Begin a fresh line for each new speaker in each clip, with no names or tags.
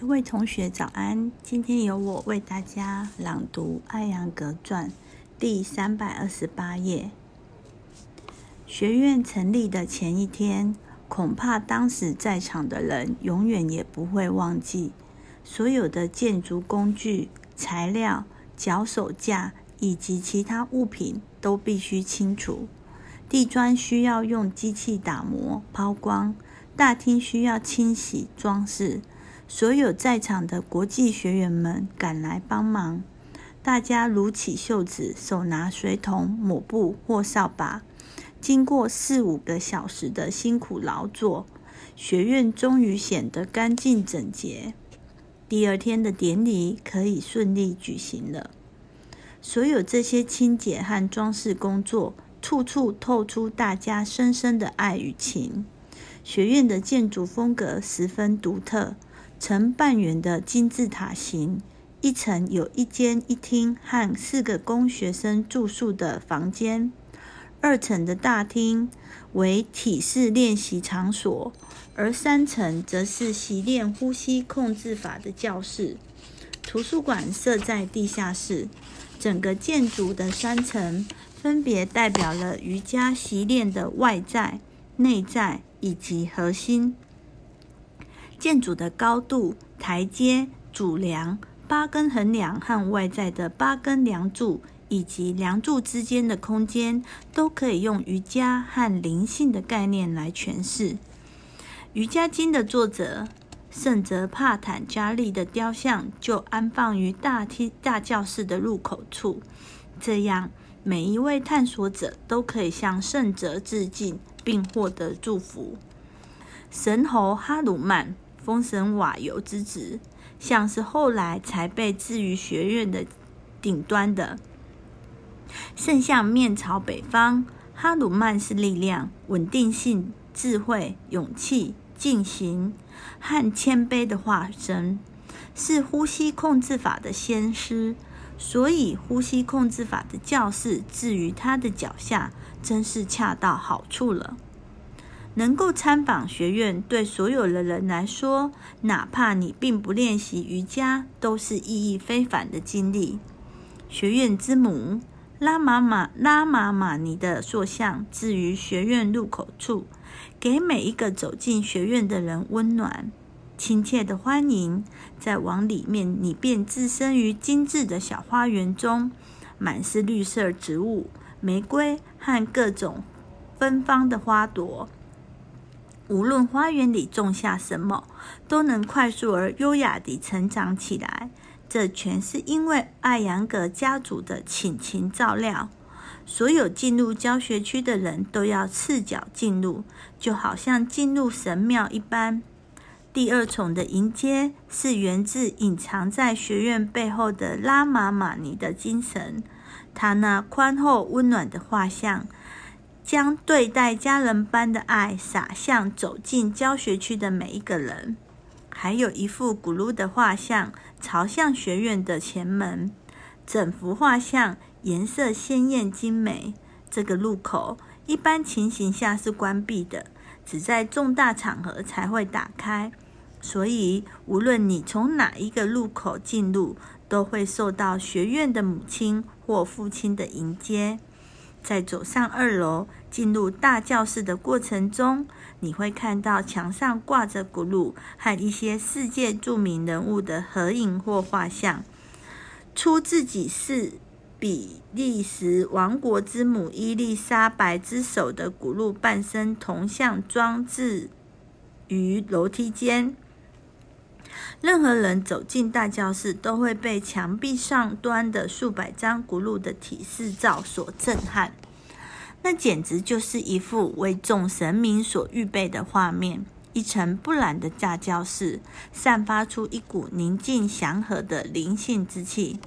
各位同学早安！今天由我为大家朗读《艾扬格传》第三百二十八页。学院成立的前一天，恐怕当时在场的人永远也不会忘记。所有的建筑工具、材料、脚手架以及其他物品都必须清除。地砖需要用机器打磨、抛光；大厅需要清洗、装饰。所有在场的国际学员们赶来帮忙，大家撸起袖子，手拿水桶、抹布或扫把。经过四五个小时的辛苦劳作，学院终于显得干净整洁。第二天的典礼可以顺利举行了。所有这些清洁和装饰工作，处处透出大家深深的爱与情。学院的建筑风格十分独特。呈半圆的金字塔形，一层有一间一厅和四个供学生住宿的房间，二层的大厅为体式练习场所，而三层则是习练呼吸控制法的教室。图书馆设在地下室。整个建筑的三层分别代表了瑜伽习练的外在、内在以及核心。建筑的高度、台阶、主梁、八根横梁和外在的八根梁柱，以及梁柱之间的空间，都可以用瑜伽和灵性的概念来诠释。《瑜伽经》的作者圣泽帕坦加利的雕像就安放于大厅大教室的入口处，这样每一位探索者都可以向圣哲致敬，并获得祝福。神猴哈鲁曼。封神瓦尤之子，像是后来才被置于学院的顶端的圣像，面朝北方。哈鲁曼是力量、稳定性、智慧、勇气、进行和谦卑的化身，是呼吸控制法的先师。所以，呼吸控制法的教室置于他的脚下，真是恰到好处了。能够参访学院，对所有的人来说，哪怕你并不练习瑜伽，都是意义非凡的经历。学院之母拉玛玛拉玛玛尼的塑像置于学院入口处，给每一个走进学院的人温暖、亲切的欢迎。再往里面，你便置身于精致的小花园中，满是绿色植物、玫瑰和各种芬芳的花朵。无论花园里种下什么，都能快速而优雅地成长起来。这全是因为艾扬格家族的倾情照料。所有进入教学区的人都要赤脚进入，就好像进入神庙一般。第二重的迎接是源自隐藏在学院背后的拉玛玛尼的精神，他那宽厚温暖的画像。将对待家人般的爱洒向走进教学区的每一个人。还有一幅古鲁的画像朝向学院的前门，整幅画像颜色鲜艳精美。这个路口一般情形下是关闭的，只在重大场合才会打开。所以，无论你从哪一个路口进入，都会受到学院的母亲或父亲的迎接。在走上二楼、进入大教室的过程中，你会看到墙上挂着古鲁和一些世界著名人物的合影或画像。出自己是比利时王国之母伊丽莎白之手的古鲁半身铜像装置于楼梯间。任何人走进大教室，都会被墙壁上端的数百张古鲁的体式照所震撼。那简直就是一幅为众神明所预备的画面。一尘不染的大教室，散发出一股宁静祥和的灵性之气。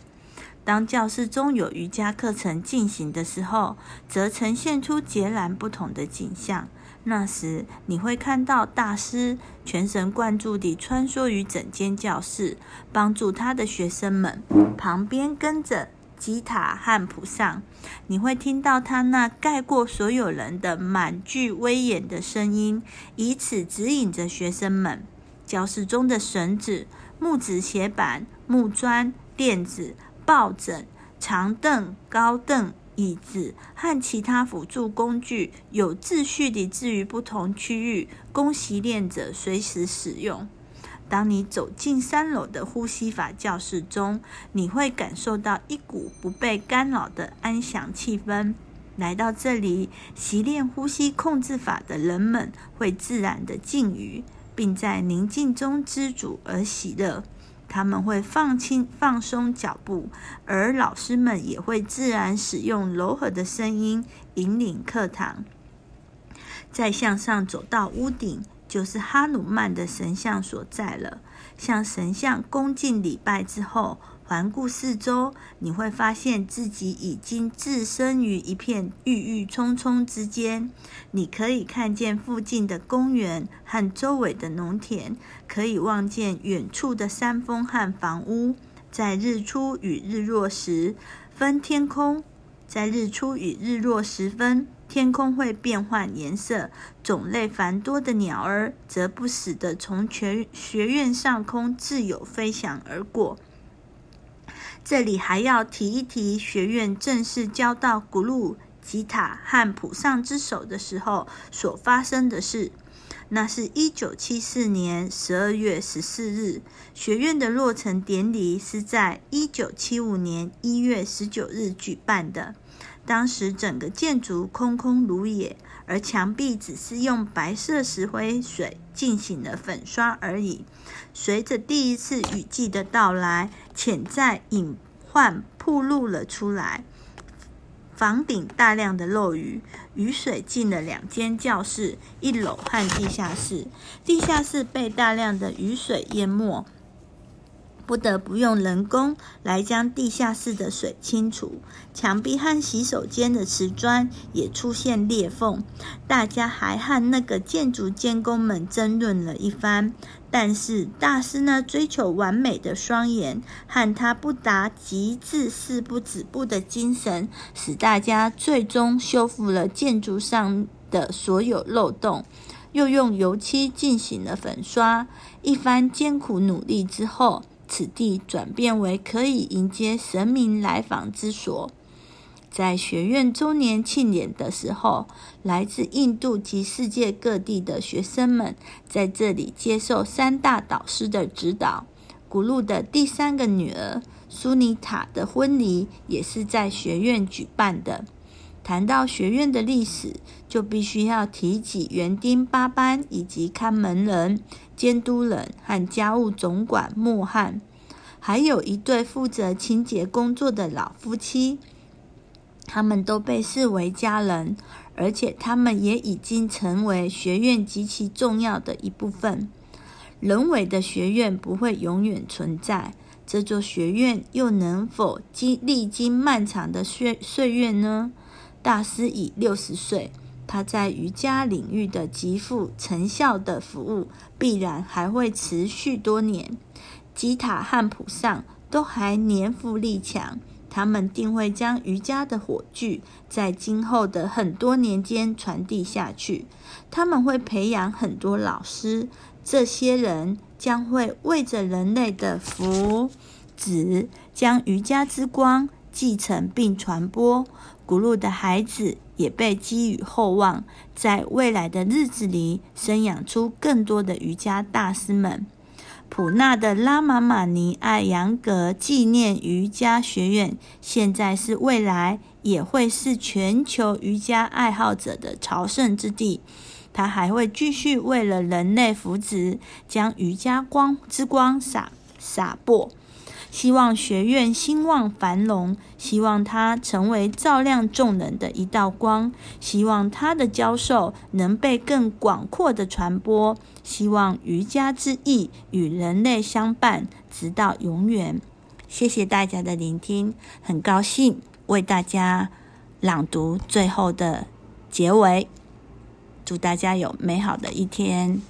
当教室中有瑜伽课程进行的时候，则呈现出截然不同的景象。那时，你会看到大师全神贯注地穿梭于整间教室，帮助他的学生们。旁边跟着吉塔和普上，你会听到他那盖过所有人的满具威严的声音，以此指引着学生们。教室中的绳子、木质斜板、木砖、垫子、抱枕、长凳、高凳、椅子和其他辅助工具，有秩序地置于不同区域，供习练者随时使用。当你走进三楼的呼吸法教室中，你会感受到一股不被干扰的安详气氛。来到这里习练呼吸控制法的人们会自然的静语，并在宁静中知足而喜乐。他们会放轻、放松脚步，而老师们也会自然使用柔和的声音引领课堂。再向上走到屋顶。就是哈努曼的神像所在了。向神像恭敬礼拜之后，环顾四周，你会发现自己已经置身于一片郁郁葱葱之间。你可以看见附近的公园和周围的农田，可以望见远处的山峰和房屋。在日出与日落时分天空，在日出与日落时分。天空会变换颜色，种类繁多的鸟儿则不时地从学学院上空自由飞翔而过。这里还要提一提，学院正式交到古鲁吉塔和普上之手的时候所发生的事。那是一九七四年十二月十四日，学院的落成典礼是在一九七五年一月十九日举办的。当时整个建筑空空如也，而墙壁只是用白色石灰水进行了粉刷而已。随着第一次雨季的到来，潜在隐患暴露了出来。房顶大量的漏雨，雨水进了两间教室，一楼和地下室。地下室被大量的雨水淹没。不得不用人工来将地下室的水清除，墙壁和洗手间的瓷砖也出现裂缝。大家还和那个建筑监工们争论了一番，但是大师呢追求完美的双眼和他不达极致誓不止步的精神，使大家最终修复了建筑上的所有漏洞，又用油漆进行了粉刷。一番艰苦努力之后。此地转变为可以迎接神明来访之所。在学院周年庆典的时候，来自印度及世界各地的学生们在这里接受三大导师的指导。古路的第三个女儿苏尼塔的婚礼也是在学院举办的。谈到学院的历史，就必须要提起园丁八班以及看门人。监督人和家务总管莫汉，还有一对负责清洁工作的老夫妻，他们都被视为家人，而且他们也已经成为学院极其重要的一部分。人为的学院不会永远存在，这座学院又能否经历经漫长的岁岁月呢？大师已六十岁。他在瑜伽领域的极富成效的服务，必然还会持续多年。吉塔和普上都还年富力强，他们定会将瑜伽的火炬在今后的很多年间传递下去。他们会培养很多老师，这些人将会为着人类的福祉，将瑜伽之光继承并传播。古路的孩子。也被寄予厚望，在未来的日子里生养出更多的瑜伽大师们。普纳的拉玛玛尼艾扬格纪念瑜伽学院，现在是未来也会是全球瑜伽爱好者的朝圣之地。他还会继续为了人类福祉，将瑜伽光之光洒洒播。希望学院兴旺繁荣，希望它成为照亮众人的一道光，希望他的教授能被更广阔的传播，希望瑜伽之意与人类相伴，直到永远。谢谢大家的聆听，很高兴为大家朗读最后的结尾，祝大家有美好的一天。